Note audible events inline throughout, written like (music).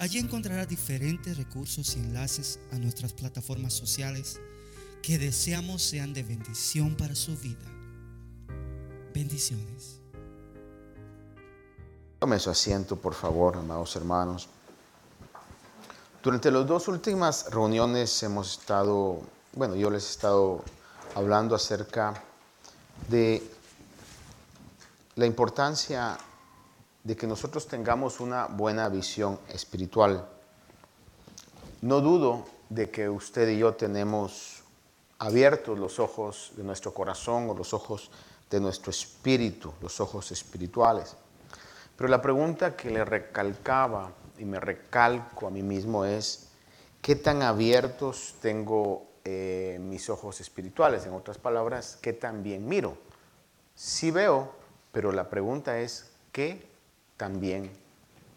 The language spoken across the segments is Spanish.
Allí encontrará diferentes recursos y enlaces a nuestras plataformas sociales que deseamos sean de bendición para su vida. Bendiciones. Tome su asiento, por favor, amados hermanos. Durante las dos últimas reuniones hemos estado, bueno, yo les he estado hablando acerca de la importancia de que nosotros tengamos una buena visión espiritual. No dudo de que usted y yo tenemos abiertos los ojos de nuestro corazón o los ojos de nuestro espíritu, los ojos espirituales. Pero la pregunta que le recalcaba y me recalco a mí mismo es, ¿qué tan abiertos tengo eh, mis ojos espirituales? En otras palabras, ¿qué tan bien miro? Sí veo, pero la pregunta es, ¿qué también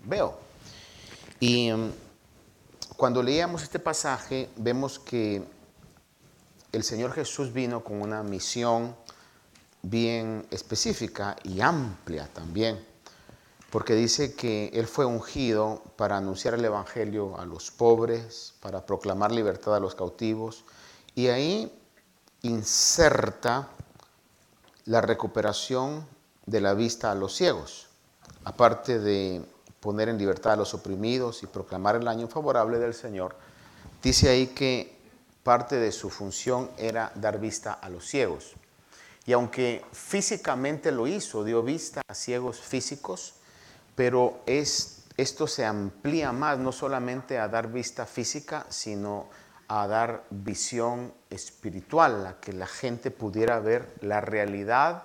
veo. Y mm, cuando leíamos este pasaje, vemos que el Señor Jesús vino con una misión bien específica y amplia también, porque dice que Él fue ungido para anunciar el Evangelio a los pobres, para proclamar libertad a los cautivos, y ahí inserta la recuperación de la vista a los ciegos aparte de poner en libertad a los oprimidos y proclamar el año favorable del Señor, dice ahí que parte de su función era dar vista a los ciegos. Y aunque físicamente lo hizo, dio vista a ciegos físicos, pero es, esto se amplía más, no solamente a dar vista física, sino a dar visión espiritual, a que la gente pudiera ver la realidad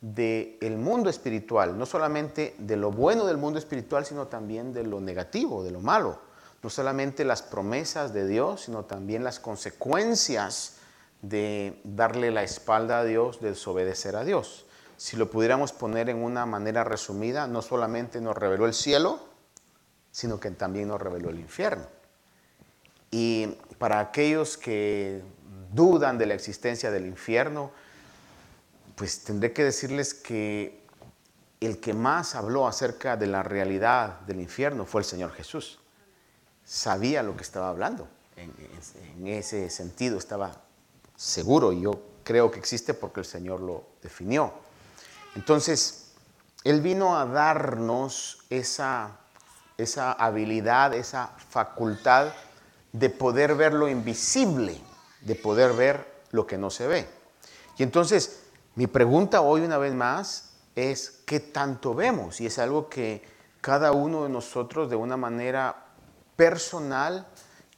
del mundo espiritual, no solamente de lo bueno del mundo espiritual, sino también de lo negativo, de lo malo. No solamente las promesas de Dios, sino también las consecuencias de darle la espalda a Dios, de desobedecer a Dios. Si lo pudiéramos poner en una manera resumida, no solamente nos reveló el cielo, sino que también nos reveló el infierno. Y para aquellos que dudan de la existencia del infierno, pues tendré que decirles que el que más habló acerca de la realidad del infierno fue el Señor Jesús. Sabía lo que estaba hablando. En, ese sentido estaba seguro y yo creo que existe porque el Señor lo definió. Entonces, Él vino a darnos esa, esa habilidad, esa facultad de poder ver lo invisible, de poder ver lo que no se ve. Y entonces, mi pregunta hoy una vez más es, ¿qué tanto vemos? Y es algo que cada uno de nosotros de una manera personal,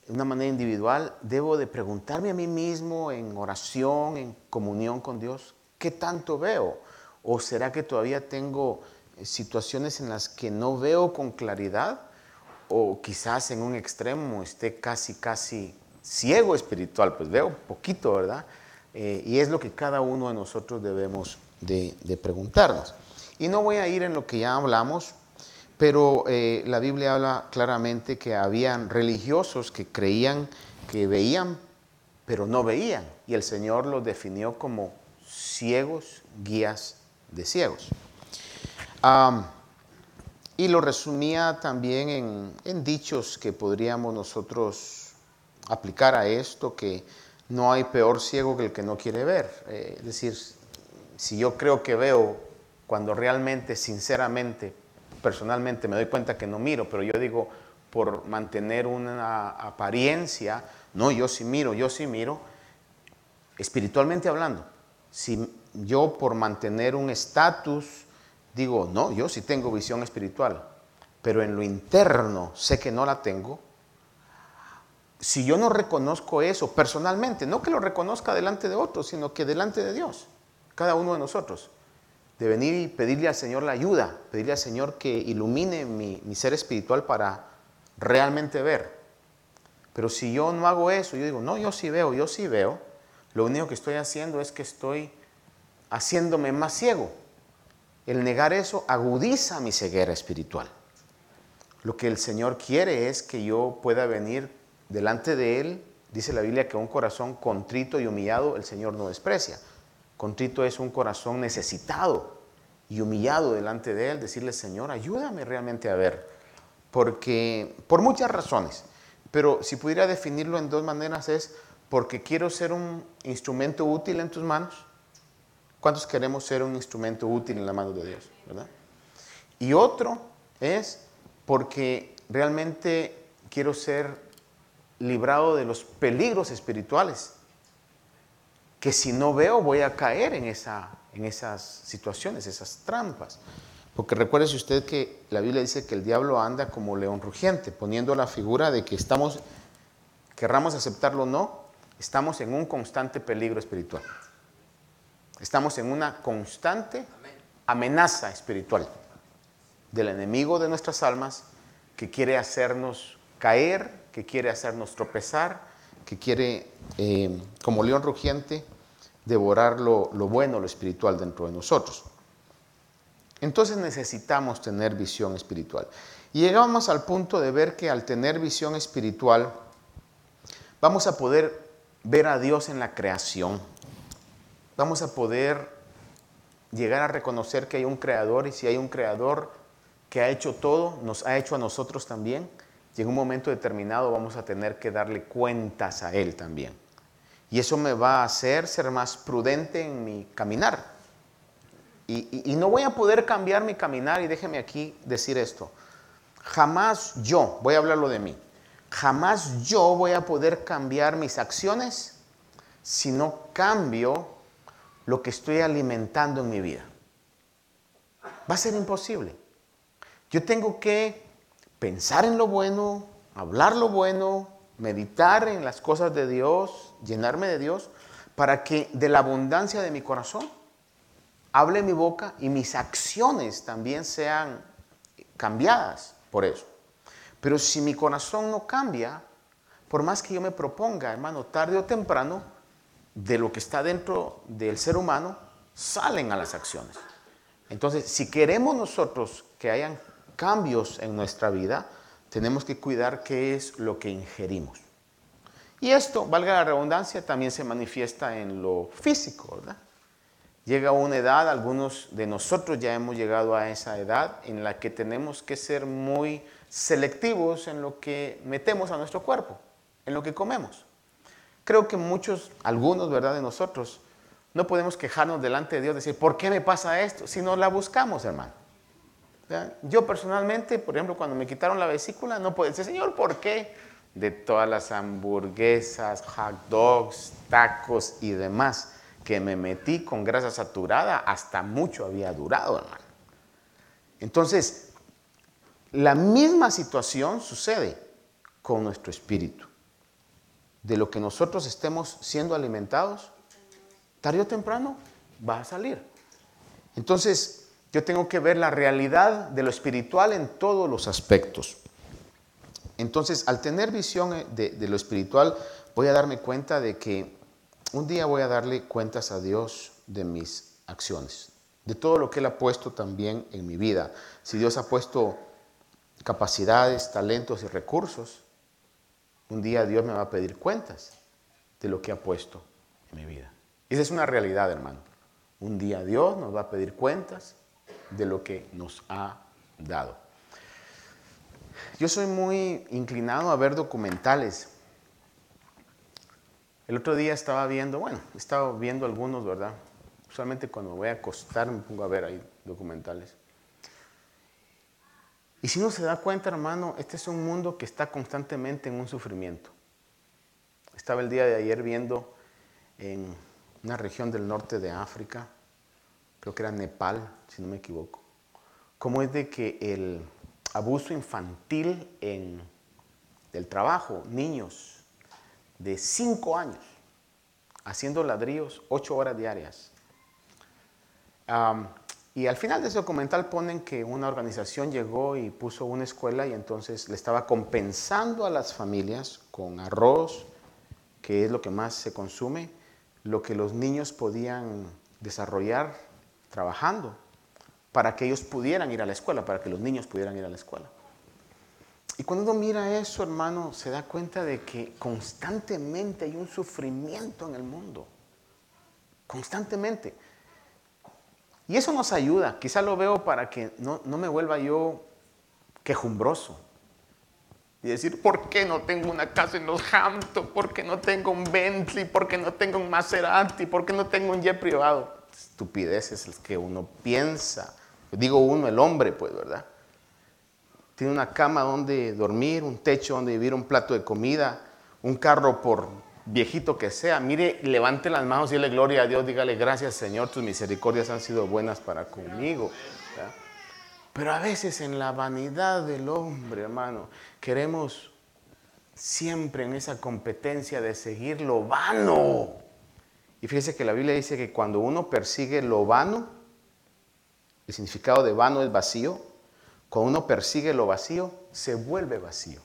de una manera individual, debo de preguntarme a mí mismo en oración, en comunión con Dios, ¿qué tanto veo? ¿O será que todavía tengo eh, situaciones en las que no veo con claridad? O quizás en un extremo esté casi, casi ciego espiritual, pues veo poquito, ¿verdad? Eh, y es lo que cada uno de nosotros debemos de, preguntarnos. Y no voy a ir en lo que ya hablamos, pero eh, la Biblia habla claramente que habían religiosos que creían que veían, pero no veían. Y el Señor los definió como ciegos, guías de ciegos. y lo resumía también en, en dichos que podríamos nosotros aplicar a esto, que no hay peor ciego que el que no quiere ver. Eh, es decir, si yo creo que veo cuando realmente, sinceramente, personalmente me doy cuenta que no miro, pero yo digo por mantener una apariencia, no, yo sí miro, yo sí miro, espiritualmente hablando, si yo por mantener un estatus digo, no, yo sí tengo visión espiritual, pero en lo interno sé que no la tengo, si yo no reconozco eso personalmente, no que lo reconozca delante de otros, sino que delante de Dios, cada uno de nosotros, de venir y pedirle al Señor la ayuda, pedirle al Señor que ilumine mi, ser espiritual para realmente ver. Pero si yo no hago eso, yo digo, no, yo sí veo, yo sí veo, lo único que estoy haciendo es que estoy haciéndome más ciego. El negar eso agudiza mi ceguera espiritual. Lo que el Señor quiere es que yo pueda venir delante de Él. Dice la Biblia que un corazón contrito y humillado el Señor no desprecia. Contrito es un corazón necesitado y humillado delante de Él, decirle, Señor, ayúdame realmente a ver. Porque, por muchas razones, pero si pudiera definirlo en dos maneras es porque quiero ser un instrumento útil en tus manos. ¿Cuántos queremos ser un instrumento útil en la mano de Dios? ¿verdad? Y otro es porque realmente quiero ser librado de los peligros espirituales, que si no veo voy a caer en, esa, en esas situaciones, esas trampas. Porque recuérdese usted que la Biblia dice que el diablo anda como león rugiente, poniendo la figura de que estamos, querramos aceptarlo o no, estamos en un constante peligro espiritual. Estamos en una constante amenaza espiritual del enemigo de nuestras almas que quiere hacernos caer, que quiere hacernos tropezar, que quiere, eh, como león rugiente, devorar lo, lo bueno, lo espiritual dentro de nosotros. Entonces necesitamos tener visión espiritual. Y llegamos al punto de ver que al tener visión espiritual vamos a poder ver a Dios en la creación. Vamos a poder llegar a reconocer que hay un creador y si hay un creador que ha hecho todo, nos ha hecho a nosotros también. Y en un momento determinado vamos a tener que darle cuentas a Él también. Y eso me va a hacer ser más prudente en mi caminar. Y, no voy a poder cambiar mi caminar y déjeme aquí decir esto. Jamás yo, voy a hablarlo de mí, jamás yo voy a poder cambiar mis acciones si no cambio lo que estoy alimentando en mi vida. Va a ser imposible. Yo tengo que pensar en lo bueno, hablar lo bueno, meditar en las cosas de Dios, llenarme de Dios, para que de la abundancia de mi corazón hable mi boca y mis acciones también sean cambiadas por eso. Pero si mi corazón no cambia, por más que yo me proponga, hermano, tarde o temprano, de lo que está dentro del ser humano, salen a las acciones. Entonces, si queremos nosotros que hayan cambios en nuestra vida, tenemos que cuidar qué es lo que ingerimos. Y esto, valga la redundancia, también se manifiesta en lo físico, ¿verdad? llega una edad, algunos de nosotros ya hemos llegado a esa edad en la que tenemos que ser muy selectivos en lo que metemos a nuestro cuerpo, en lo que comemos. Creo que muchos, algunos, ¿verdad?, de nosotros, no podemos quejarnos delante de Dios, decir, ¿por qué me pasa esto? Si no la buscamos, hermano. Yo personalmente, por ejemplo, cuando me quitaron la vesícula, no puedo decir, Señor, ¿por qué? De todas las hamburguesas, hot dogs, tacos y demás que me metí con grasa saturada hasta mucho había durado, hermano. Entonces, la misma situación sucede con nuestro espíritu. De lo que nosotros estemos siendo alimentados, tarde o temprano va a salir. Entonces, yo tengo que ver la realidad de lo espiritual en todos los aspectos. Entonces, al tener visión de, de lo espiritual, voy a darme cuenta de que un día voy a darle cuentas a Dios de mis acciones, de todo lo que Él ha puesto también en mi vida. Si Dios ha puesto capacidades, talentos y recursos, un día Dios me va a pedir cuentas de lo que ha puesto en mi vida. Esa es una realidad, hermano. Un día Dios nos va a pedir cuentas de lo que nos ha dado. Yo soy muy inclinado a ver documentales el otro día estaba viendo, bueno, estaba viendo algunos, ¿verdad? Usualmente cuando me voy a acostar me pongo a ver ahí documentales. Y si uno se da cuenta, hermano, este es un mundo que está constantemente en un sufrimiento. Estaba el día de ayer viendo en una región del norte de África, creo que era Nepal, si no me equivoco, cómo es de que el abuso infantil en el trabajo, niños, de cinco años haciendo ladrillos ocho horas diarias. Y al final de ese documental ponen que una organización llegó y puso una escuela y entonces le estaba compensando a las familias con arroz, que es lo que más se consume, lo que los niños podían desarrollar trabajando para que ellos pudieran ir a la escuela, para que los niños pudieran ir a la escuela. Y cuando uno mira eso, hermano, se da cuenta de que constantemente hay un sufrimiento en el mundo. Constantemente. Y eso nos ayuda. Quizá lo veo para que no, me vuelva yo quejumbroso. Y decir, ¿por qué no tengo una casa en los Hamptons? ¿Por qué no tengo un Bentley? ¿Por qué no tengo un Maserati? ¿Por qué no tengo un jet privado? Estupideces es que uno piensa. Digo uno, el hombre, pues, ¿verdad? Tiene una cama donde dormir, un techo donde vivir, un plato de comida, un carro por viejito que sea, mire, levante las manos y dile gloria a Dios, dígale gracias Señor, tus misericordias han sido buenas para conmigo. Pero a veces en la vanidad del hombre, hermano, queremos siempre en esa competencia de seguir lo vano. Y fíjese que la Biblia dice que cuando uno persigue lo vano, el significado de vano es vacío, cuando uno persigue lo vacío, se vuelve vacío.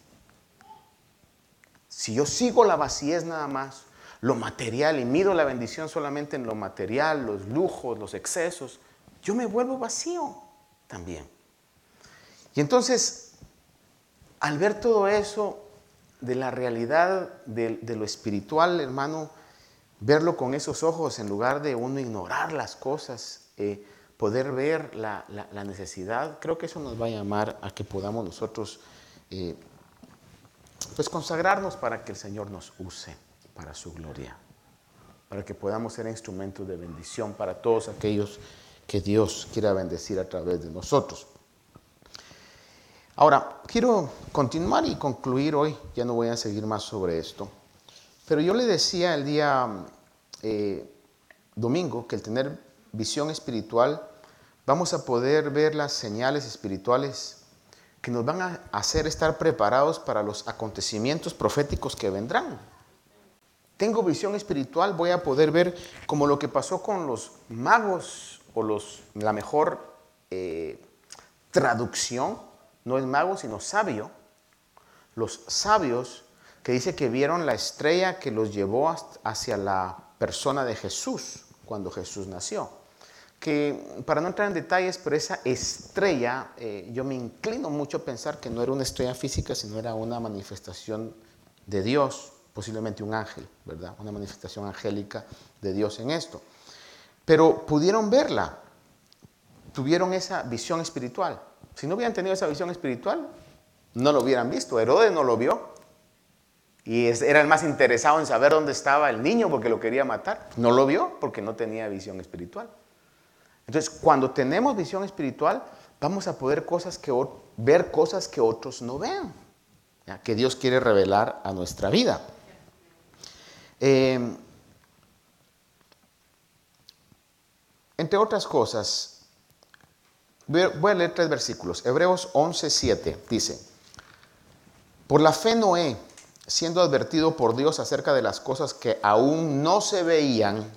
Si yo sigo la vacíez nada más, lo material y miro la bendición solamente en lo material, los lujos, los excesos, yo me vuelvo vacío también. Y entonces, al ver todo eso de la realidad de, lo espiritual, hermano, verlo con esos ojos en lugar de uno ignorar las cosas, eh, poder ver la, necesidad, creo que eso nos va a llamar a que podamos nosotros eh, pues consagrarnos para que el Señor nos use para su gloria, para que podamos ser instrumentos de bendición para todos aquellos que Dios quiera bendecir a través de nosotros. Ahora, quiero continuar y concluir hoy, ya no voy a seguir más sobre esto, pero yo le decía el día eh, domingo que el tener visión espiritual, vamos a poder ver las señales espirituales que nos van a hacer estar preparados para los acontecimientos proféticos que vendrán. Tengo visión espiritual, voy a poder ver como lo que pasó con los magos o los, la mejor eh, traducción, no es mago sino sabio, los sabios que dice que vieron la estrella que los llevó hacia la persona de Jesús cuando Jesús nació que para no entrar en detalles, pero esa estrella, eh, yo me inclino mucho a pensar que no era una estrella física, sino era una manifestación de Dios, posiblemente un ángel, ¿verdad? Una manifestación angélica de Dios en esto. Pero pudieron verla, tuvieron esa visión espiritual. Si no hubieran tenido esa visión espiritual, no lo hubieran visto. Herodes no lo vio. Y era el más interesado en saber dónde estaba el niño porque lo quería matar. No lo vio porque no tenía visión espiritual. Entonces, cuando tenemos visión espiritual, vamos a poder cosas que, ver cosas que otros no vean, que Dios quiere revelar a nuestra vida. Em, entre otras cosas, voy a leer tres versículos. Hebreos 11, 7 dice, por la fe Noé, siendo advertido por Dios acerca de las cosas que aún no se veían,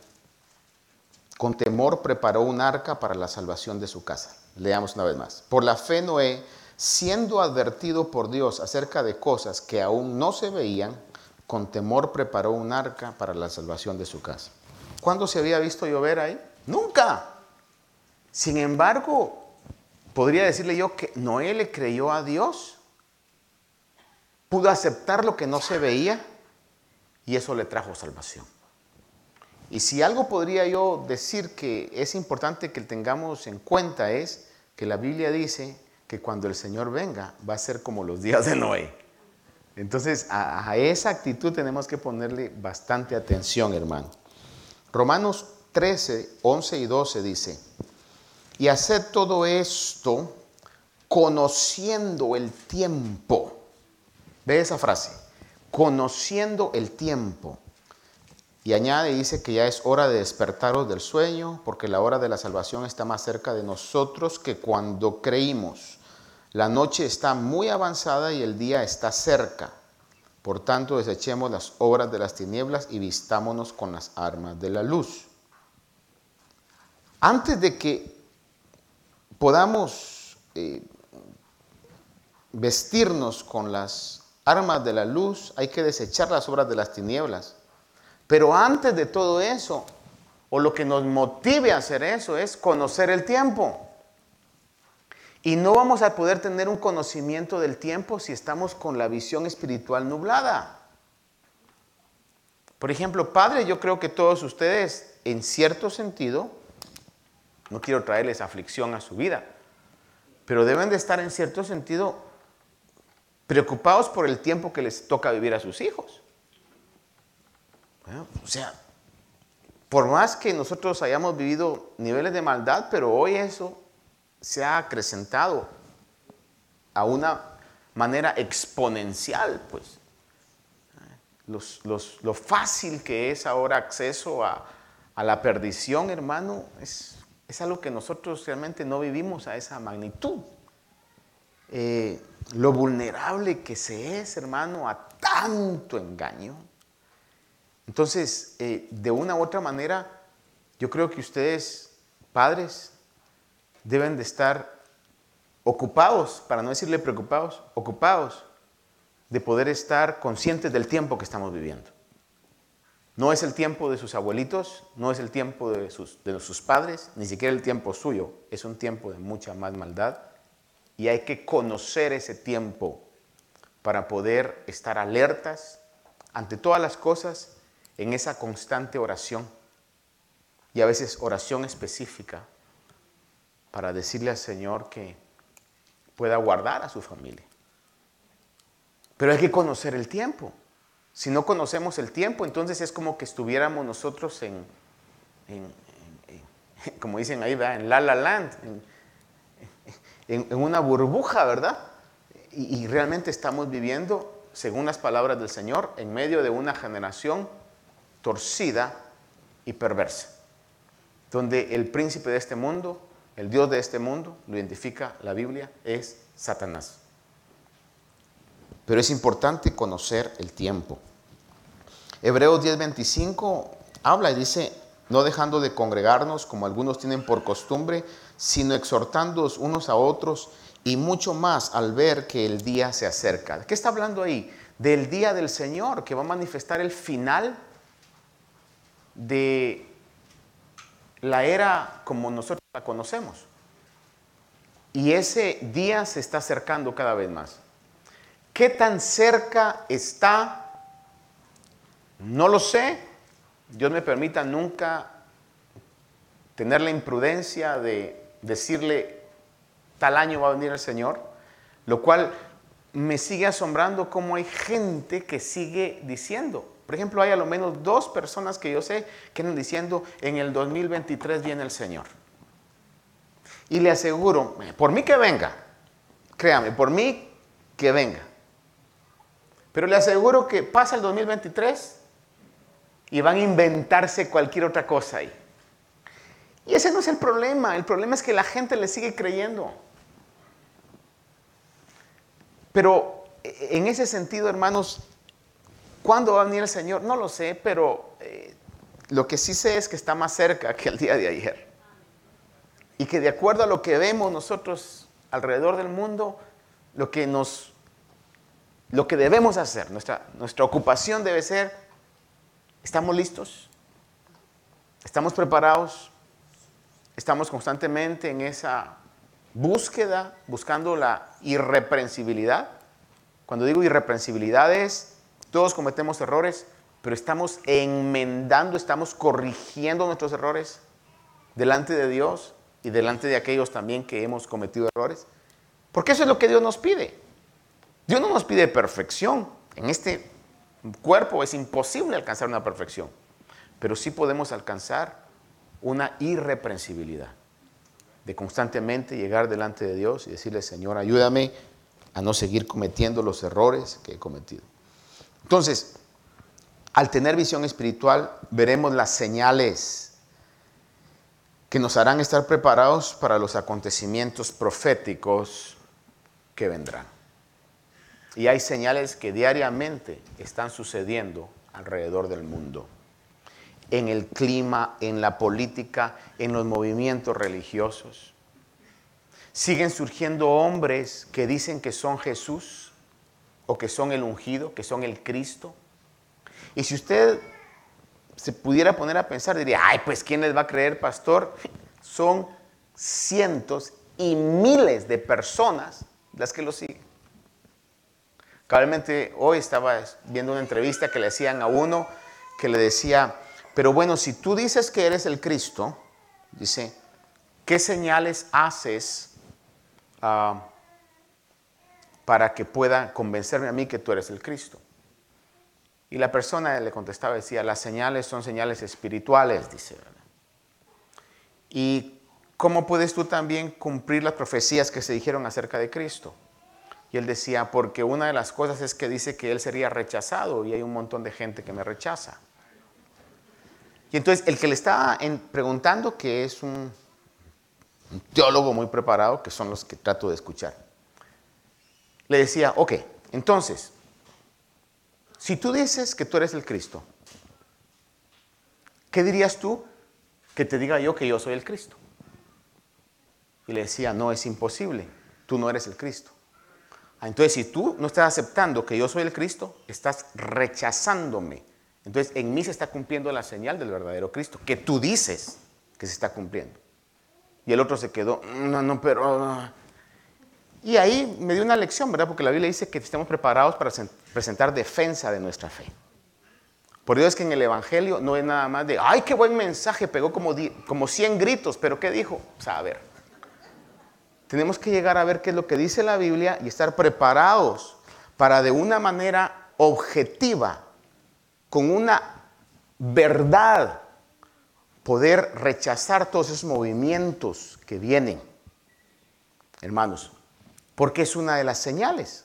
con temor preparó un arca para la salvación de su casa. Leamos una vez más. Por la fe Noé, siendo advertido por Dios acerca de cosas que aún no se veían, con temor preparó un arca para la salvación de su casa. ¿Cuándo se había visto llover ahí? Nunca. Sin embargo, podría decirle yo que Noé le creyó a Dios, pudo aceptar lo que no se veía y eso le trajo salvación. Y si algo podría yo decir que es importante que tengamos en cuenta es que la Biblia dice que cuando el Señor venga va a ser como los días de Noé. Entonces a, esa actitud tenemos que ponerle bastante atención, hermano. Romanos 13, 11 y 12 dice, y haced todo esto conociendo el tiempo. Ve esa frase, conociendo el tiempo y añade dice que ya es hora de despertaros del sueño, porque la hora de la salvación está más cerca de nosotros que cuando creímos. La noche está muy avanzada y el día está cerca. Por tanto, desechemos las obras de las tinieblas y vistámonos con las armas de la luz. Antes de que podamos eh, vestirnos con las armas de la luz, hay que desechar las obras de las tinieblas. Pero antes de todo eso, o lo que nos motive a hacer eso, es conocer el tiempo. Y no vamos a poder tener un conocimiento del tiempo si estamos con la visión espiritual nublada. Por ejemplo, Padre, yo creo que todos ustedes, en cierto sentido, no quiero traerles aflicción a su vida, pero deben de estar en cierto sentido preocupados por el tiempo que les toca vivir a sus hijos. o sea, por más que nosotros hayamos vivido niveles de maldad, pero hoy eso se ha acrecentado a una manera exponencial, pues. lo fácil que es ahora acceso a, la perdición, hermano, es, es, algo que nosotros realmente no vivimos a esa magnitud. Eh, lo vulnerable que se es, hermano, a tanto engaño. Entonces, eh, de una u otra manera, yo creo que ustedes, padres, deben de estar ocupados, para no decirle preocupados, ocupados de poder estar conscientes del tiempo que estamos viviendo. No es el tiempo de sus abuelitos, no es el tiempo de sus, de sus padres, ni siquiera el tiempo suyo, es un tiempo de mucha más maldad y hay que conocer ese tiempo para poder estar alertas ante todas las cosas en esa constante oración y a veces oración específica para decirle al Señor que pueda guardar a su familia. Pero hay que conocer el tiempo. Si no conocemos el tiempo, entonces es como que estuviéramos nosotros en, (laughs) como dicen ahí, en La La Land, en, una burbuja, ¿verdad? Y, y realmente estamos viviendo, según las palabras del Señor, en medio de una generación torcida y perversa, donde el príncipe de este mundo, el Dios de este mundo, lo identifica la Biblia, es Satanás. Pero es importante conocer el tiempo. Hebreos 10:25 habla y dice, no dejando de congregarnos como algunos tienen por costumbre, sino exhortándoos unos a otros y mucho más al ver que el día se acerca. ¿Qué está hablando ahí? Del día del Señor, que va a manifestar el final de la era como nosotros la conocemos. Y ese día se está acercando cada vez más. ¿Qué tan cerca está? No lo sé. Dios me permita nunca tener la imprudencia de decirle, tal año va a venir el Señor, lo cual me sigue asombrando cómo hay gente que sigue diciendo. Por ejemplo, hay a lo menos dos personas que yo sé que andan diciendo, en el 2023 viene el Señor. Y le aseguro, por mí que venga, créame, por mí que venga. Pero le aseguro que pasa el 2023 y van a inventarse cualquier otra cosa ahí. Y ese no es el problema, el problema es que la gente le sigue creyendo. Pero e, en ese sentido, hermanos, ¿cuándo va a venir el Señor? No lo sé, pero eh, lo que sí sé es que está más cerca que el día de ayer. Y que de acuerdo a lo que vemos nosotros alrededor del mundo, lo que nos lo que debemos hacer, nuestra, nuestra ocupación debe ser, ¿estamos listos? ¿Estamos preparados? Estamos constantemente en esa búsqueda, buscando la irreprensibilidad. Cuando digo irreprensibilidad es, todos cometemos errores, pero estamos enmendando, estamos corrigiendo nuestros errores delante de Dios y delante de aquellos también que hemos cometido errores. Porque eso es lo que Dios nos pide. Dios no nos pide perfección. En este cuerpo es imposible alcanzar una perfección, pero sí podemos alcanzar una irreprensibilidad de constantemente llegar delante de Dios y decirle, Señor, ayúdame a no seguir cometiendo los errores que he cometido. Entonces, al tener visión espiritual, veremos las señales que nos harán estar preparados para los acontecimientos proféticos que vendrán. Y hay señales que diariamente están sucediendo alrededor del mundo en el clima, en la política, en los movimientos religiosos. Siguen surgiendo hombres que dicen que son Jesús o que son el ungido, que son el Cristo. Y si usted se pudiera poner a pensar, diría, ay, pues ¿quién les va a creer, pastor? Son cientos y miles de personas las que lo siguen. Cabalmente hoy estaba viendo una entrevista que le hacían a uno que le decía, pero bueno, si tú dices que eres el Cristo, dice, ¿qué señales haces ah, para que pueda convencerme a mí que tú eres el Cristo? Y la persona le contestaba, decía, las señales son señales espirituales, dice. ¿Y cómo puedes tú también cumplir las profecías que se dijeron acerca de Cristo? Y él decía, porque una de las cosas es que dice que él sería rechazado y hay un montón de gente que me rechaza. Y entonces el que le estaba preguntando, que es un, teólogo muy preparado, que son los que trato de escuchar, le decía, ok, entonces, si tú dices que tú eres el Cristo, ¿qué dirías tú que te diga yo que yo soy el Cristo? Y le decía, no, es imposible, tú no eres el Cristo. Ah, entonces, si tú no estás aceptando que yo soy el Cristo, estás rechazándome. Entonces, en mí se está cumpliendo la señal del verdadero Cristo, que tú dices que se está cumpliendo. Y el otro se quedó, no, no, pero... Y ahí me dio una lección, ¿verdad? Porque la Biblia dice que estemos preparados para presentar defensa de nuestra fe. Por Dios es que en el Evangelio no es nada más de, ay, qué buen mensaje, pegó como, como 100 gritos, pero ¿qué dijo? O sea, a ver, tenemos que llegar a ver qué es lo que dice la Biblia y estar preparados para de una manera objetiva, con una verdad, poder rechazar todos esos movimientos que vienen. Hermanos, porque es una de las señales.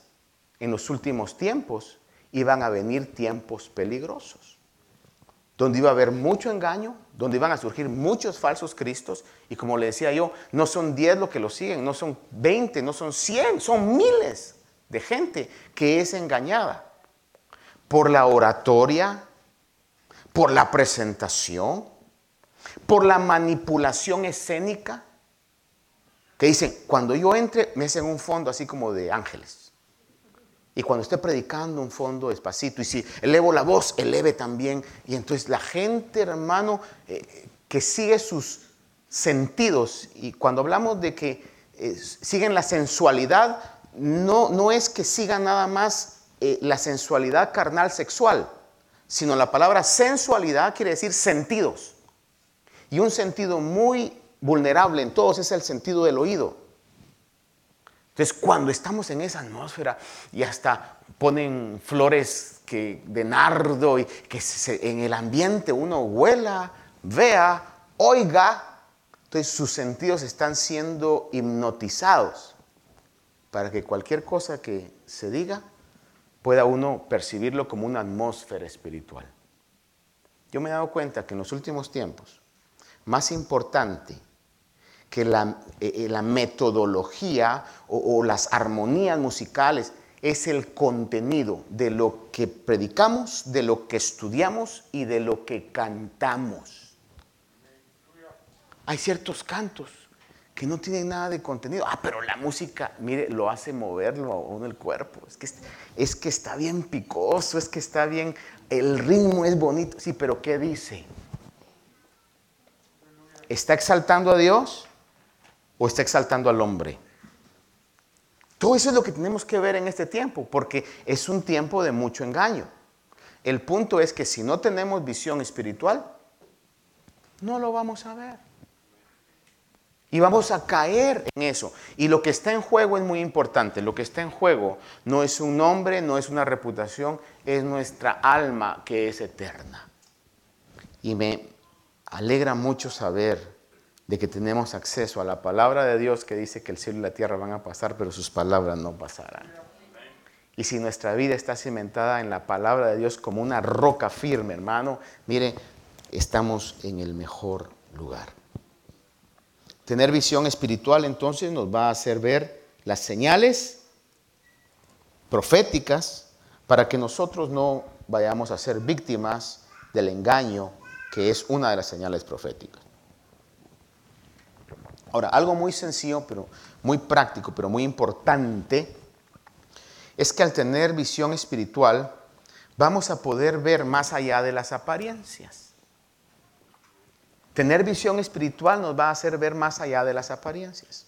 En los últimos tiempos iban a venir tiempos peligrosos, donde iba a haber mucho engaño, donde iban a surgir muchos falsos cristos, y como le decía yo, no son 10 los que lo siguen, no son 20, no son 100, son miles de gente que es engañada por la oratoria, por la presentación, por la manipulación escénica que dicen, cuando yo entre, me hacen un fondo así como de ángeles. Y cuando esté predicando, un fondo despacito. Y si elevo la voz, eleve también. Y entonces la gente, hermano, eh, que sigue sus sentidos. Y cuando hablamos de que eh, siguen la sensualidad, no, no es que sigan nada más eh, la sensualidad carnal sexual, sino la palabra sensualidad quiere decir sentidos. Y un sentido muy vulnerable en todos es el sentido del oído. Entonces, cuando estamos en esa atmósfera y hasta ponen flores que, de nardo y que en el ambiente uno huela, vea, oiga, entonces sus sentidos están siendo hipnotizados para que cualquier cosa que se diga pueda uno percibirlo como una atmósfera espiritual. Yo me he dado cuenta que en los últimos tiempos, más importante que la, eh, eh, metodología o las armonías musicales es el contenido de lo que predicamos, de lo que estudiamos y de lo que cantamos. Hay ciertos cantos que no tienen nada de contenido. Ah, pero la música, mire, lo hace moverlo el cuerpo. Es que, es que está bien picoso, es que está bien, el ritmo es bonito. Sí, pero ¿qué dice? ¿Está exaltando a Dios? o está exaltando al hombre. Todo eso es lo que tenemos que ver en este tiempo, porque es un tiempo de mucho engaño. El punto es que si no tenemos visión espiritual, no lo vamos a ver. Y vamos a caer en eso. Y lo que está en juego es muy importante. Lo que está en juego no es un nombre, no es una reputación, es nuestra alma que es eterna. Y me alegra mucho saber de que tenemos acceso a la palabra de Dios que dice que el cielo y la tierra van a pasar, pero sus palabras no pasarán. Y si nuestra vida está cimentada en la palabra de Dios como una roca firme, hermano, mire, estamos en el mejor lugar. Tener visión espiritual entonces nos va a hacer ver las señales proféticas para que nosotros no vayamos a ser víctimas del engaño que es una de las señales proféticas. Ahora, algo muy sencillo, pero muy práctico, pero muy importante, es que al tener visión espiritual, vamos a poder ver más allá de las apariencias. Tener visión espiritual nos va a hacer ver más allá de las apariencias.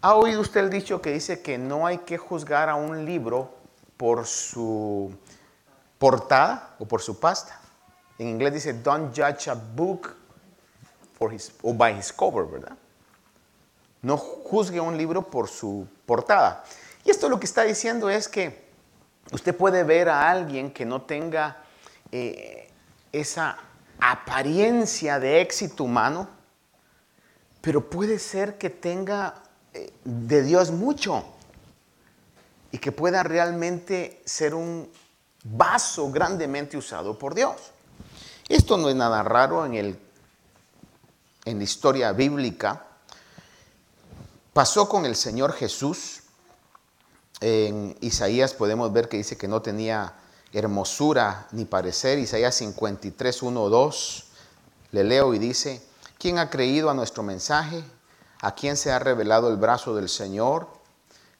¿Ha oído usted el dicho que dice que no hay que juzgar a un libro por su portada o por su pasta? En inglés dice, don't judge a book for his, or by his cover, ¿verdad? No juzgue un libro por su portada. Y esto lo que está diciendo es que usted puede ver a alguien que no tenga eh, esa apariencia de éxito humano, pero puede ser que tenga eh, de Dios mucho y que pueda realmente ser un vaso grandemente usado por Dios. Esto no es nada raro en, el, en la historia bíblica. Pasó con el Señor Jesús. En Isaías podemos ver que dice que no tenía hermosura ni parecer. Isaías 53, 1, 2. Le leo y dice, ¿quién ha creído a nuestro mensaje? ¿A quién se ha revelado el brazo del Señor?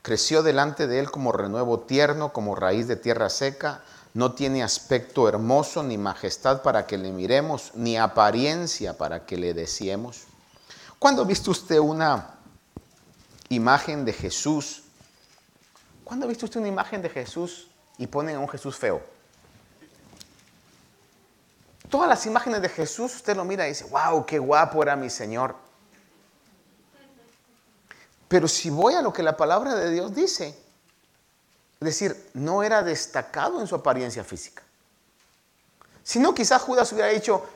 Creció delante de él como renuevo tierno, como raíz de tierra seca. No tiene aspecto hermoso, ni majestad para que le miremos, ni apariencia para que le deseemos. ¿Cuándo ha visto usted una imagen de Jesús? ¿Cuándo ha visto usted una imagen de Jesús y ponen a un Jesús feo? Todas las imágenes de Jesús usted lo mira y dice, wow, qué guapo era mi Señor. Pero si voy a lo que la palabra de Dios dice, es decir, no era destacado en su apariencia física. Si no, quizás Judas hubiera dicho,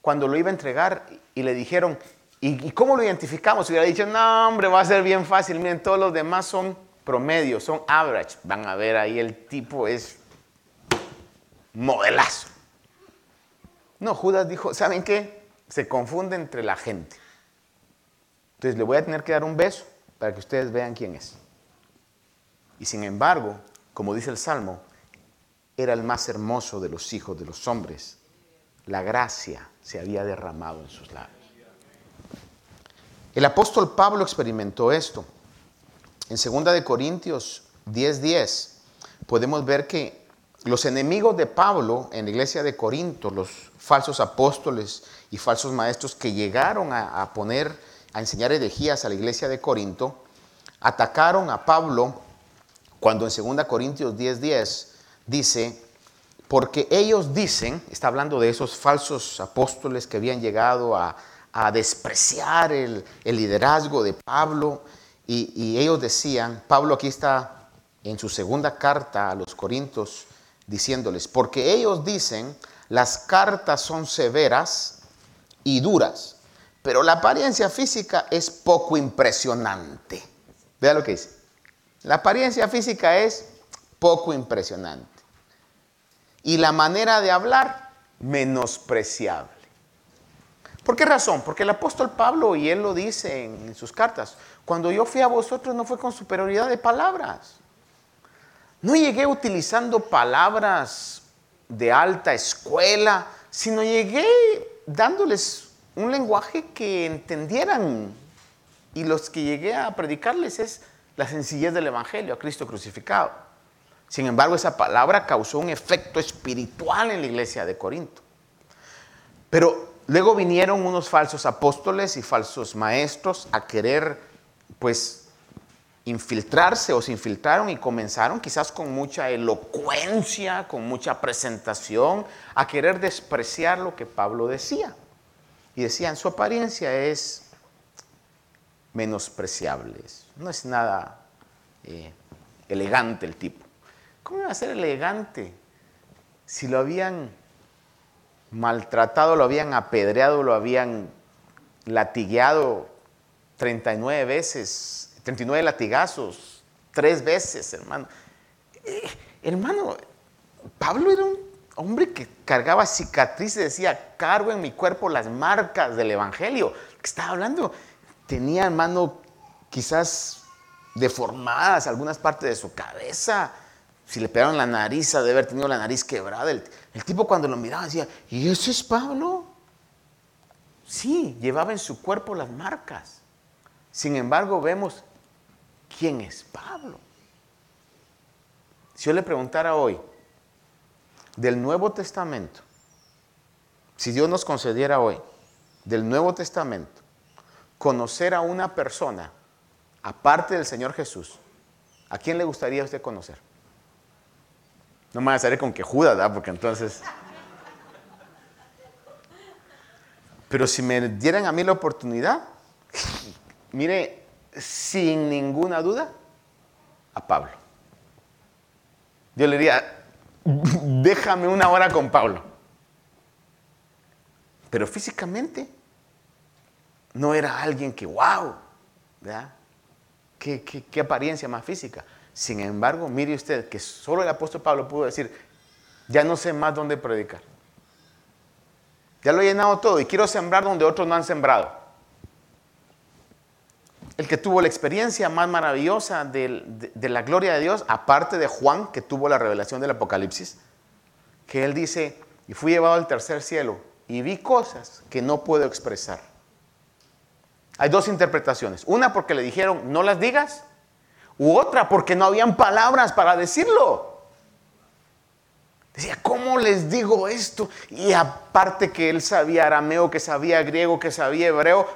cuando lo iba a entregar y le dijeron, ¿y, cómo lo identificamos? Hubiera dicho, no, hombre, va a ser bien fácil. Miren, todos los demás son promedio, son average. Van a ver ahí el tipo es modelazo. No, Judas dijo, ¿saben qué? Se confunde entre la gente. Entonces le voy a tener que dar un beso para que ustedes vean quién es. Y sin embargo, como dice el Salmo, era el más hermoso de los hijos de los hombres. La gracia se había derramado en sus labios. El apóstol Pablo experimentó esto. En 2 de Corintios 10:10 podemos ver que los enemigos de Pablo en la iglesia de Corinto, los falsos apóstoles y falsos maestros que llegaron a, poner a enseñar herejías a la iglesia de Corinto, atacaron a Pablo cuando en 2 Corintios 10:10 10, dice, porque ellos dicen, está hablando de esos falsos apóstoles que habían llegado a, despreciar el, liderazgo de Pablo, y, ellos decían, Pablo aquí está en su segunda carta a los Corintios, diciéndoles, porque ellos dicen, las cartas son severas y duras, pero la apariencia física es poco impresionante. Vea lo que dice. La apariencia física es poco impresionante. Y la manera de hablar, menospreciable. ¿Por qué razón? Porque el apóstol Pablo, y él lo dice en, sus cartas, cuando yo fui a vosotros no fue con superioridad de palabras. No llegué utilizando palabras de alta escuela, sino llegué dándoles un lenguaje que entendieran. Y los que llegué a predicarles es la sencillez del Evangelio, a Cristo crucificado. Sin embargo, esa palabra causó un efecto espiritual en la iglesia de Corinto. Pero luego vinieron unos falsos apóstoles y falsos maestros a querer, pues, infiltrarse o se infiltraron y comenzaron quizás con mucha elocuencia, con mucha presentación, a querer despreciar lo que Pablo decía. Y decían, su apariencia es menospreciable, no es nada eh, elegante el tipo. ¿Cómo iba a ser elegante si lo habían maltratado, lo habían apedreado, lo habían latigueado 39 veces, 39 latigazos, tres veces, hermano? Eh, hermano, Pablo era un hombre que cargaba cicatrices, decía, cargo en mi cuerpo las marcas del Evangelio. Que estaba hablando, tenía, hermano, quizás deformadas algunas partes de su cabeza. Si le pegaron la nariz, de haber tenido la nariz quebrada. El, tipo cuando lo miraba decía, ¿y eso es Pablo? Sí, llevaba en su cuerpo las marcas. Sin embargo, vemos quién es Pablo. Si yo le preguntara hoy del Nuevo Testamento, si Dios nos concediera hoy del Nuevo Testamento conocer a una persona aparte del Señor Jesús, ¿a quién le gustaría a usted conocer? No me va a salir con que Judas, ¿verdad? Porque entonces... Pero si me dieran a mí la oportunidad, mire, sin ninguna duda, a Pablo. Yo le diría, déjame una hora con Pablo. Pero físicamente no era alguien que, wow, ¿verdad? ¿Qué, qué apariencia más física? Sin embargo, mire usted que solo el apóstol Pablo pudo decir, ya no sé más dónde predicar. Ya lo he llenado todo y quiero sembrar donde otros no han sembrado. El que tuvo la experiencia más maravillosa de, la gloria de Dios, aparte de Juan, que tuvo la revelación del Apocalipsis, que él dice, y fui llevado al tercer cielo y vi cosas que no puedo expresar. Hay dos interpretaciones. Una porque le dijeron, no las digas, u otra porque no habían palabras para decirlo. Decía, ¿cómo les digo esto? Y aparte que él sabía arameo, que sabía griego, que sabía hebreo,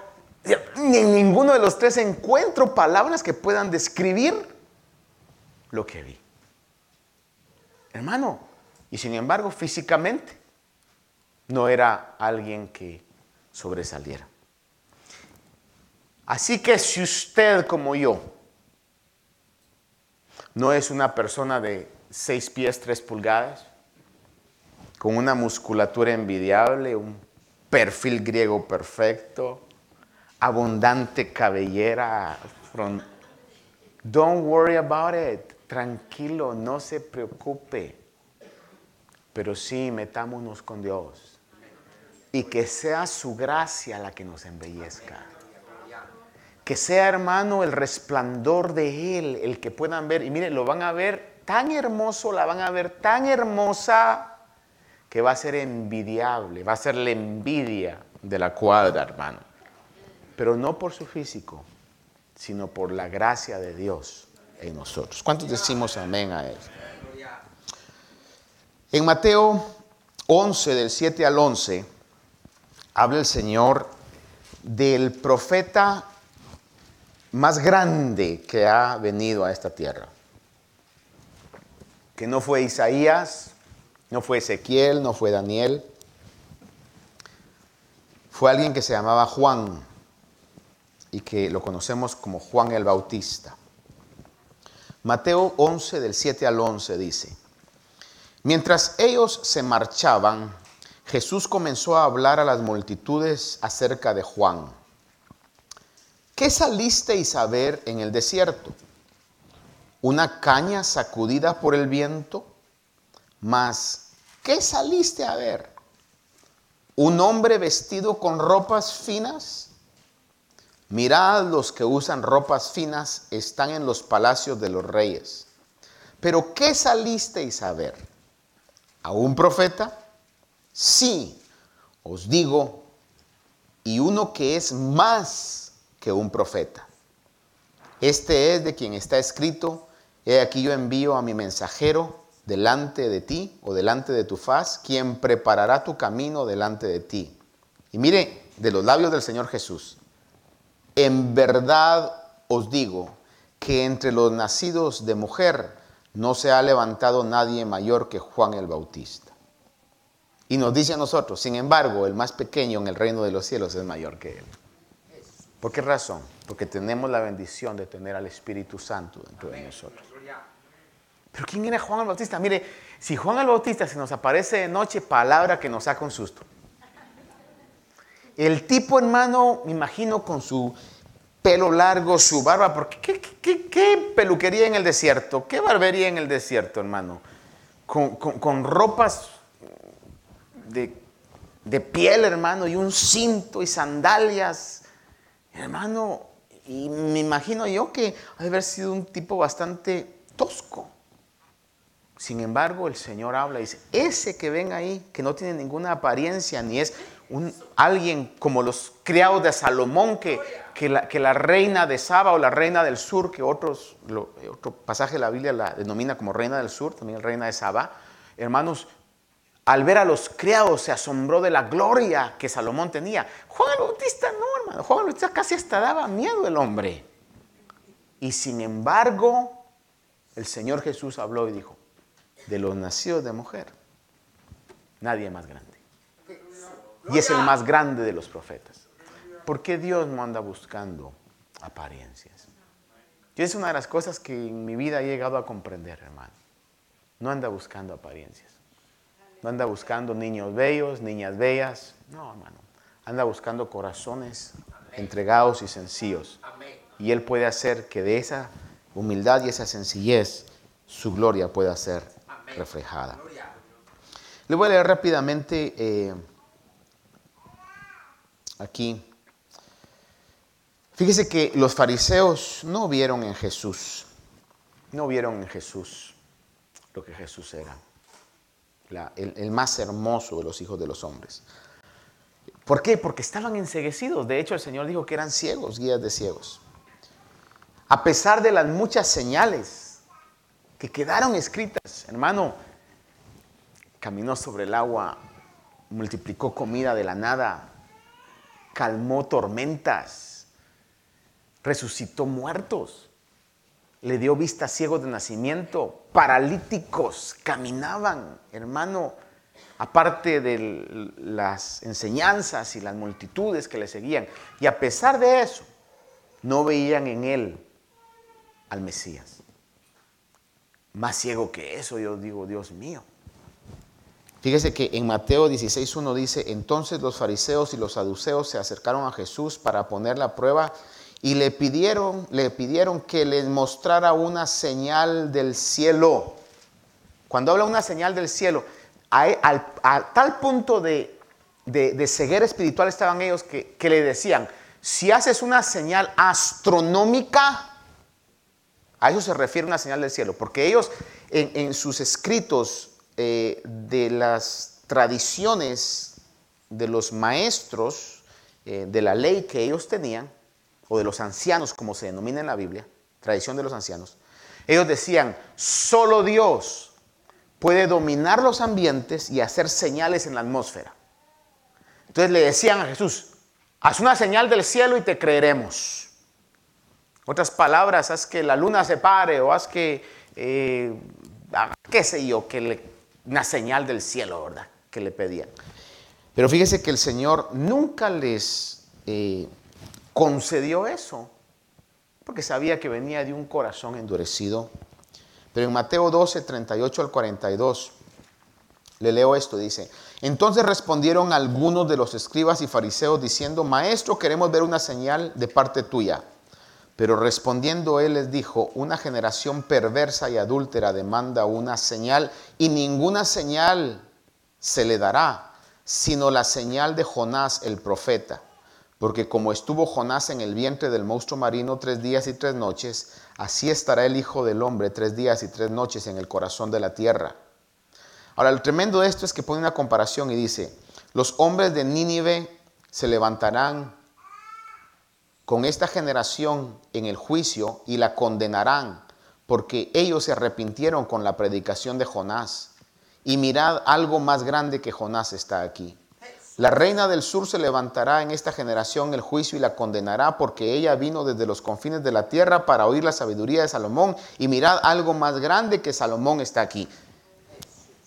ni en ninguno de los tres encuentro palabras que puedan describir lo que vi. Hermano, y sin embargo físicamente no era alguien que sobresaliera. Así que si usted como yo no es una persona de seis pies, tres pulgadas, con una musculatura envidiable, un perfil griego perfecto, abundante cabellera. Don't worry about it. Tranquilo, no se preocupe. Pero sí, metámonos con Dios. Y que sea su gracia la que nos embellezca. Que sea, hermano, el resplandor de Él, el que puedan ver. Y miren, lo van a ver tan hermoso, la van a ver tan hermosa que va a ser envidiable, va a ser la envidia de la cuadra, hermano. Pero no por su físico, sino por la gracia de Dios en nosotros. ¿Cuántos decimos amén a eso? En Mateo 11, del 7 al 11, habla el Señor del profeta más grande que ha venido a esta tierra. Que no fue Isaías, no fue Ezequiel, no fue Daniel. Fue alguien que se llamaba Juan y que lo conocemos como Juan el Bautista. Mateo 11 del 7 al 11 dice, mientras ellos se marchaban, Jesús comenzó a hablar a las multitudes acerca de Juan. ¿Qué salisteis a ver en el desierto? ¿Una caña sacudida por el viento? Mas, ¿qué saliste a ver? ¿Un hombre vestido con ropas finas? Mirad, los que usan ropas finas están en los palacios de los reyes. Pero ¿qué salisteis a ver? ¿A un profeta? Sí, os digo, y uno que es más que un profeta. Este es de quien está escrito, he aquí yo envío a mi mensajero delante de ti o delante de tu faz, quien preparará tu camino delante de ti. Y mire, de los labios del Señor Jesús, en verdad os digo que entre los nacidos de mujer no se ha levantado nadie mayor que Juan el Bautista. Y nos dice a nosotros, sin embargo, el más pequeño en el reino de los cielos es mayor que él. ¿Por qué razón? Porque tenemos la bendición de tener al Espíritu Santo dentro de nosotros. Pero ¿quién era Juan el Bautista? Mire, si Juan el Bautista se nos aparece de noche, palabra que nos saca un susto. El tipo, hermano, me imagino con su pelo largo, su barba, porque ¿qué, peluquería en el desierto? ¿Qué barbería en el desierto, hermano? Con, ropas de, de, piel, hermano, y un cinto y sandalias. Hermano, y me imagino yo que haber sido un tipo bastante tosco. Sin embargo, el Señor habla y dice, ese que ven ahí, que no tiene ninguna apariencia, ni es un, alguien como los criados de Salomón, que, que, la, que, la, reina de Saba o la reina del sur, que otros, otro pasaje de la Biblia la denomina como reina del sur, también reina de Saba, hermanos, al ver a los criados se asombró de la gloria que Salomón tenía. Juan el Bautista no, hermano, Juan el Bautista casi hasta daba miedo el hombre. Y sin embargo, el Señor Jesús habló y dijo, de los nacidos de mujer, nadie más grande. Y es el más grande de los profetas. ¿Por qué Dios no anda buscando apariencias? Y es una de las cosas que en mi vida he llegado a comprender, hermano. No anda buscando apariencias. No anda buscando niños bellos, niñas bellas. No, hermano. Anda buscando corazones entregados y sencillos. Y Él puede hacer que de esa humildad y esa sencillez su gloria pueda ser reflejada. Le voy a leer rápidamente eh, aquí. Fíjese que los fariseos no vieron en Jesús, no vieron en Jesús lo que Jesús era, el, el, más hermoso de los hijos de los hombres. ¿Por qué? Porque estaban enseguecidos. De hecho, el Señor dijo que eran ciegos, guías de ciegos. A pesar de las muchas señales que quedaron escritas, hermano, caminó sobre el agua, multiplicó comida de la nada, calmó tormentas, resucitó muertos, le dio vista ciegos de nacimiento, paralíticos caminaban, hermano, aparte de las enseñanzas y las multitudes que le seguían. Y a pesar de eso, no veían en él al Mesías. Más ciego que eso, yo digo, Dios mío. Fíjese que en Mateo 16.1 dice, entonces los fariseos y los saduceos se acercaron a Jesús para poner la prueba y le pidieron, le pidieron que les mostrara una señal del cielo. Cuando habla una señal del cielo, a, tal punto de, de, ceguera espiritual estaban ellos que, le decían, si haces una señal astronómica, a eso se refiere una señal del cielo, porque ellos en, en sus escritos eh, de las tradiciones de los maestros eh, de la ley que ellos tenían, o de los ancianos, como se denomina en la Biblia, tradición de los ancianos, ellos decían, solo Dios puede dominar los ambientes y hacer señales en la atmósfera. Entonces le decían a Jesús, haz una señal del cielo y te creeremos. Otras palabras, haz que la luna se pare o haz que, eh, qué sé yo, una señal del cielo, ¿verdad? Que le pedían. Pero fíjese que el Señor nunca les eh, concedió eso, porque sabía que venía de un corazón endurecido. Pero en Mateo 12, 38 al 42, le leo esto, dice, entonces respondieron algunos de los escribas y fariseos diciendo, Maestro, queremos ver una señal de parte tuya. Pero respondiendo él les dijo, una generación perversa y adúltera demanda una señal y ninguna señal se le dará, sino la señal de Jonás el profeta. Porque como estuvo Jonás en el vientre del monstruo marino tres días y tres noches, así estará el Hijo del Hombre tres días y tres noches en el corazón de la tierra. Ahora, lo tremendo de esto es que pone una comparación y dice, los hombres de Nínive se levantarán con esta generación en el juicio y la condenarán, porque ellos se arrepintieron con la predicación de Jonás. Y mirad, algo más grande que Jonás está aquí. La reina del sur se levantará en esta generación el juicio y la condenará, porque ella vino desde los confines de la tierra para oír la sabiduría de Salomón. Y mirad, algo más grande que Salomón está aquí.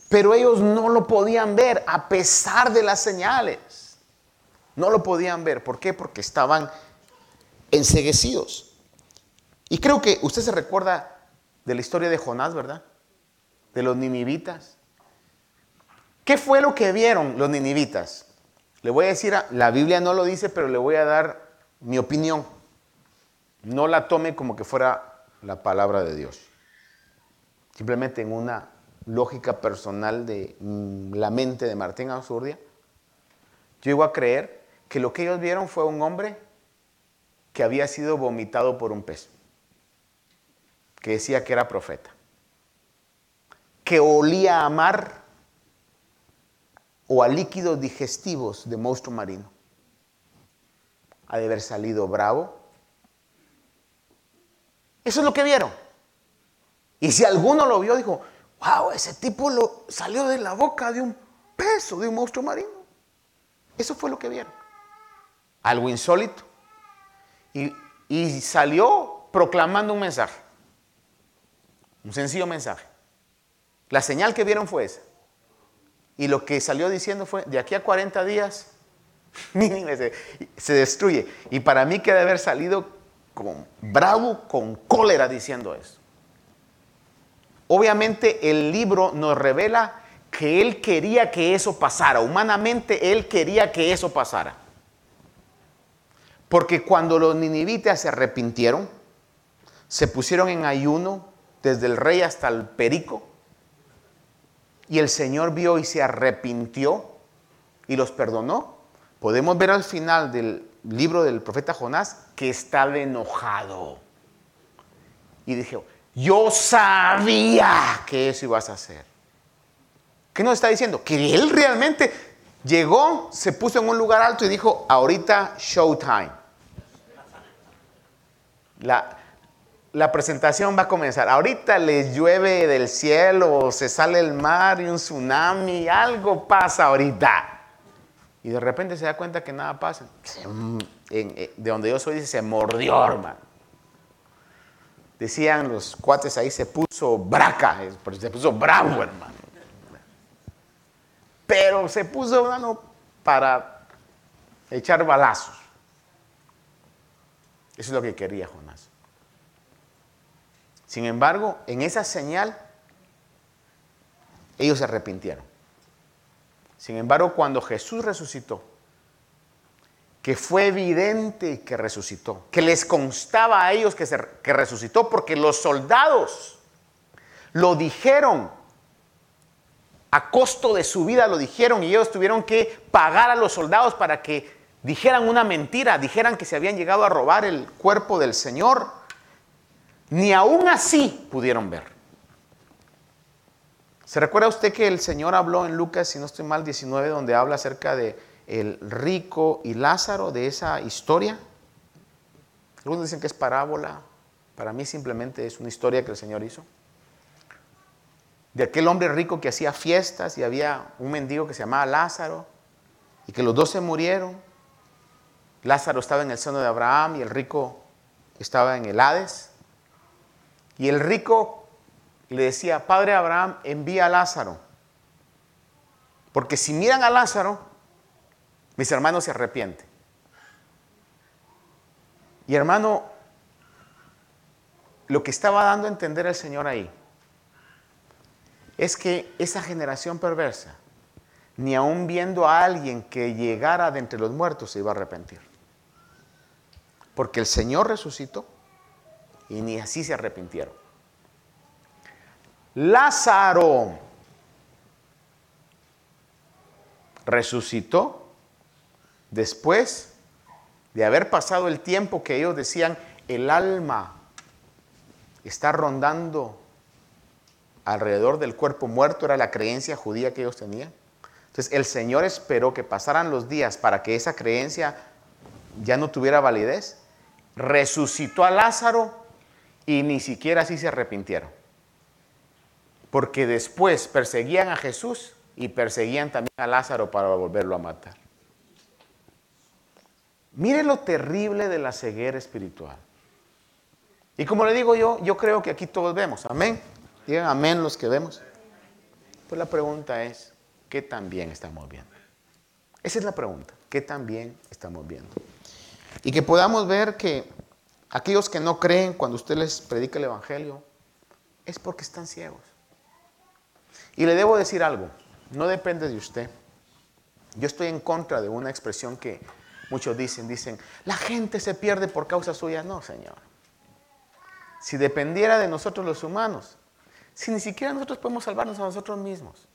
Pero ellos no lo podían ver a pesar de las señales. No lo podían ver. ¿Por qué? Porque estaban enseguecidos. Y creo que usted se recuerda de la historia de Jonás, ¿verdad? De los ninivitas. ¿Qué fue lo que vieron los ninivitas? Le voy a decir, la Biblia no lo dice, pero le voy a dar mi opinión. No la tome como que fuera la palabra de Dios. Simplemente en una lógica personal de mm, la mente de Martín Azurdia, yo llego a creer que lo que ellos vieron fue un hombre que había sido vomitado por un pez, que decía que era profeta, que olía a mar, o a líquidos digestivos de monstruo marino. Ha de haber salido bravo. Eso es lo que vieron. Y si alguno lo vio, dijo, wow, ese tipo lo, salió de la boca de un peso, de un monstruo marino. Eso fue lo que vieron. Algo insólito. Y, y salió proclamando un mensaje. Un sencillo mensaje. La señal que vieron fue esa. Y lo que salió diciendo fue, de aquí a 40 días, (laughs) se, se destruye. Y para mí que debe haber salido con bravo, con cólera diciendo eso. Obviamente el libro nos revela que él quería que eso pasara. Humanamente él quería que eso pasara. Porque cuando los ninivitas se arrepintieron, se pusieron en ayuno desde el rey hasta el perico, y el Señor vio y se arrepintió y los perdonó, podemos ver al final del libro del profeta Jonás que estaba enojado. Y dijo, yo sabía que eso ibas a hacer. ¿Qué nos está diciendo? Que él realmente llegó, se puso en un lugar alto y dijo, ahorita showtime. La, la presentación va a comenzar. Ahorita les llueve del cielo, se sale el mar y un tsunami, algo pasa ahorita. Y de repente se da cuenta que nada pasa. Eh, de donde yo soy se mordió, hermano. Decían los cuates ahí, se puso braca, se puso bravo, hermano. Pero se puso, hermano, para echar balazos. Eso es lo que quería Jonás. Sin embargo, en esa señal, ellos se arrepintieron. Sin embargo, cuando Jesús resucitó, que fue evidente que resucitó, que les constaba a ellos que, que resucitó, porque los soldados lo dijeron, a costo de su vida lo dijeron, y ellos tuvieron que pagar a los soldados para que dijeran una mentira, dijeran que se habían llegado a robar el cuerpo del Señor ni aún así pudieron ver. ¿Se recuerda usted que el Señor habló en Lucas, si no estoy mal, 19, donde habla acerca de el rico y Lázaro, de esa historia? Algunos dicen que es parábola, para mí simplemente es una historia que el Señor hizo. De aquel hombre rico que hacía fiestas y había un mendigo que se llamaba Lázaro y que los dos se murieron. Lázaro estaba en el seno de Abraham y el rico estaba en el Hades. Y el rico le decía, Padre Abraham, envía a Lázaro. Porque si miran a Lázaro, mis hermanos se arrepienten. Y hermano, lo que estaba dando a entender el Señor ahí es que esa generación perversa, ni aun viendo a alguien que llegara de entre los muertos, se iba a arrepentir. Porque el Señor resucitó y ni así se arrepintieron. Lázaro resucitó después de haber pasado el tiempo que ellos decían, el alma está rondando alrededor del cuerpo muerto, era la creencia judía que ellos tenían. Entonces el Señor esperó que pasaran los días para que esa creencia ya no tuviera validez, resucitó a Lázaro y ni siquiera así se arrepintieron. Porque después perseguían a Jesús y perseguían también a Lázaro para volverlo a matar. Mire lo terrible de la ceguera espiritual. Y como le digo yo, yo creo que aquí todos vemos. Amén. Digan amén los que vemos. Pues la pregunta es, ¿qué tan bien estamos viendo? Esa es la pregunta, ¿qué tan bien estamos viendo? Y que podamos ver que Aquellos que no creen cuando usted les predica el Evangelio es porque están ciegos. Y le debo decir algo, no depende de usted. Yo estoy en contra de una expresión que muchos dicen, dicen, la gente se pierde por causa suya. No, Señor. Si dependiera de nosotros los humanos, si ni siquiera nosotros podemos salvarnos a nosotros mismos.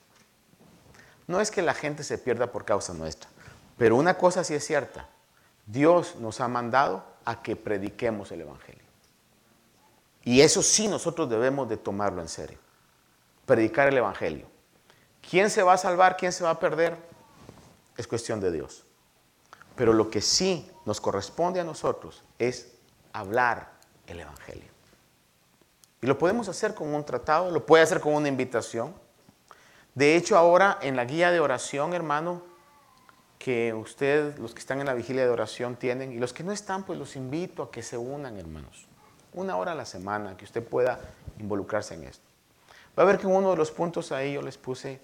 No es que la gente se pierda por causa nuestra, pero una cosa sí es cierta, Dios nos ha mandado a que prediquemos el Evangelio. Y eso sí nosotros debemos de tomarlo en serio. Predicar el Evangelio. ¿Quién se va a salvar? ¿Quién se va a perder? es cuestión de Dios. Pero lo que sí nos corresponde a nosotros es hablar el Evangelio. Y lo podemos hacer con un tratado, lo puede hacer con una invitación. De hecho, ahora en la guía de oración, hermano, que ustedes, los que están en la vigilia de oración, tienen, y los que no están, pues los invito a que se unan, hermanos. Una hora a la semana, que usted pueda involucrarse en esto. Va a ver que uno de los puntos ahí yo les puse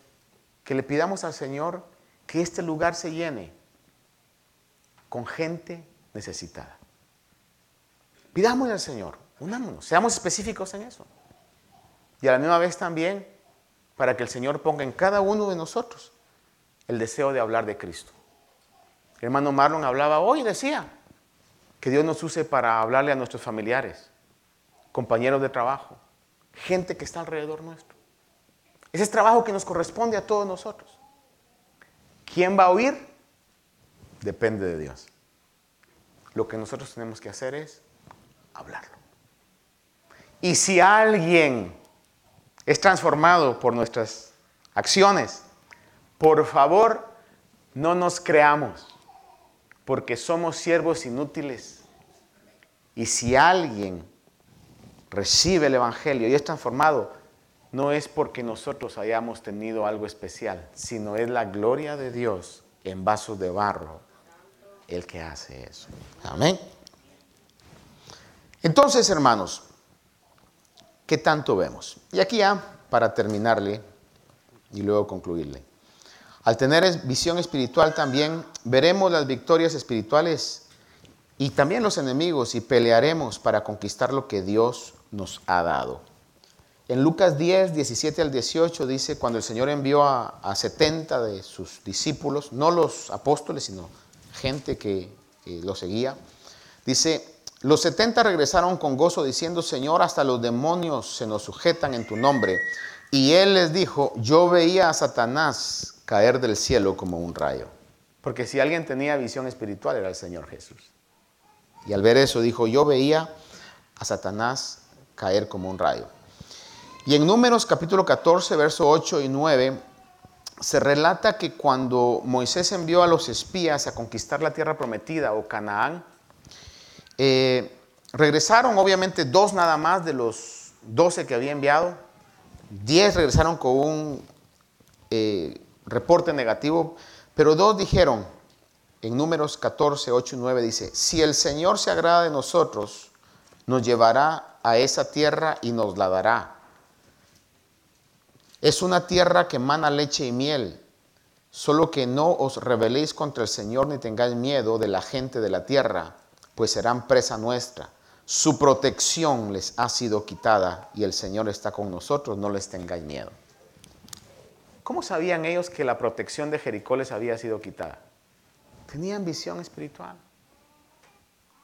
que le pidamos al Señor que este lugar se llene con gente necesitada. Pidámosle al Señor, unámonos, seamos específicos en eso. Y a la misma vez también para que el Señor ponga en cada uno de nosotros el deseo de hablar de Cristo. Hermano Marlon hablaba hoy decía que Dios nos use para hablarle a nuestros familiares, compañeros de trabajo, gente que está alrededor nuestro. Ese es trabajo que nos corresponde a todos nosotros. ¿Quién va a oír? Depende de Dios. Lo que nosotros tenemos que hacer es hablarlo. Y si alguien es transformado por nuestras acciones, por favor, no nos creamos, porque somos siervos inútiles. Y si alguien recibe el Evangelio y es transformado, no es porque nosotros hayamos tenido algo especial, sino es la gloria de Dios en vasos de barro el que hace eso. Amén. Entonces, hermanos, ¿qué tanto vemos? Y aquí ya, para terminarle y luego concluirle. Al tener visión espiritual también veremos las victorias espirituales y también los enemigos y pelearemos para conquistar lo que Dios nos ha dado. En Lucas 10, 17 al 18 dice, cuando el Señor envió a, a 70 de sus discípulos, no los apóstoles, sino gente que lo seguía, dice, los 70 regresaron con gozo diciendo, Señor, hasta los demonios se nos sujetan en tu nombre. Y él les dijo, yo veía a Satanás caer del cielo como un rayo. Porque si alguien tenía visión espiritual era el Señor Jesús. Y al ver eso dijo, yo veía a Satanás caer como un rayo. Y en Números capítulo 14, verso 8 y 9, se relata que cuando Moisés envió a los espías a conquistar la tierra prometida o Canaán, eh, regresaron obviamente dos nada más de los doce que había enviado. Diez regresaron con un eh, reporte negativo, pero dos dijeron, en números 14, 8 y 9 dice, si el Señor se agrada de nosotros, nos llevará a esa tierra y nos la dará es una tierra que emana leche y miel. Solo que no os rebeléis contra el Señor ni tengáis miedo de la gente de la tierra, pues serán presa nuestra. Su protección les ha sido quitada y el Señor está con nosotros, no les tengáis miedo. ¿Cómo sabían ellos que la protección de Jericó les había sido quitada? Tenían visión espiritual.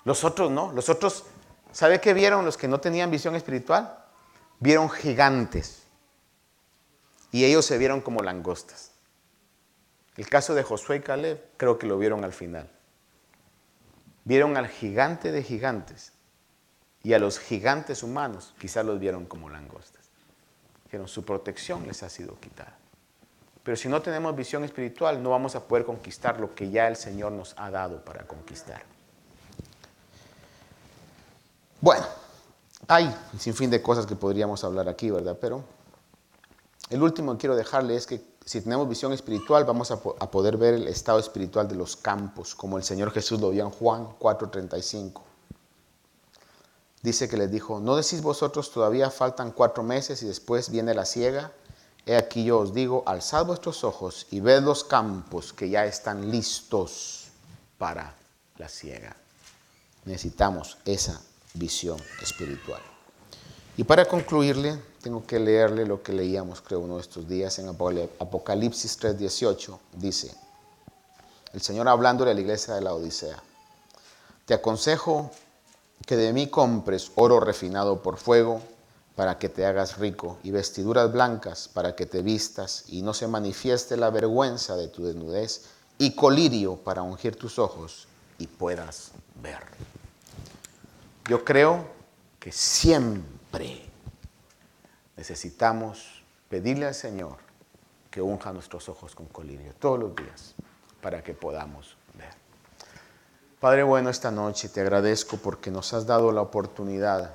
Los otros no. Los otros, ¿sabe qué vieron los que no tenían visión espiritual? Vieron gigantes y ellos se vieron como langostas. El caso de Josué y Caleb creo que lo vieron al final. Vieron al gigante de gigantes y a los gigantes humanos quizás los vieron como langostas. Pero su protección les ha sido quitada. Pero si no tenemos visión espiritual no vamos a poder conquistar lo que ya el Señor nos ha dado para conquistar. Bueno, hay un sinfín de cosas que podríamos hablar aquí, ¿verdad? Pero el último que quiero dejarle es que si tenemos visión espiritual vamos a, poder ver el estado espiritual de los campos, como el Señor Jesús lo vio en Juan 4:35. Dice que les dijo, ¿no decís vosotros todavía faltan cuatro meses y después viene la siega? He aquí yo os digo, alzad vuestros ojos y ved los campos que ya están listos para la siega. Necesitamos esa visión espiritual. Y para concluirle, tengo que leerle lo que leíamos, creo, uno de estos días en Apocalipsis 3:18. Dice, el Señor hablándole a la iglesia de la Odisea, te aconsejo que de mí compres oro refinado por fuego para que te hagas rico y vestiduras blancas para que te vistas y no se manifieste la vergüenza de tu desnudez y colirio para ungir tus ojos y puedas ver. Yo creo que siempre necesitamos pedirle al Señor que unja nuestros ojos con colirio todos los días. para que podamos ver. Padre bueno, esta noche te agradezco porque nos has dado la oportunidad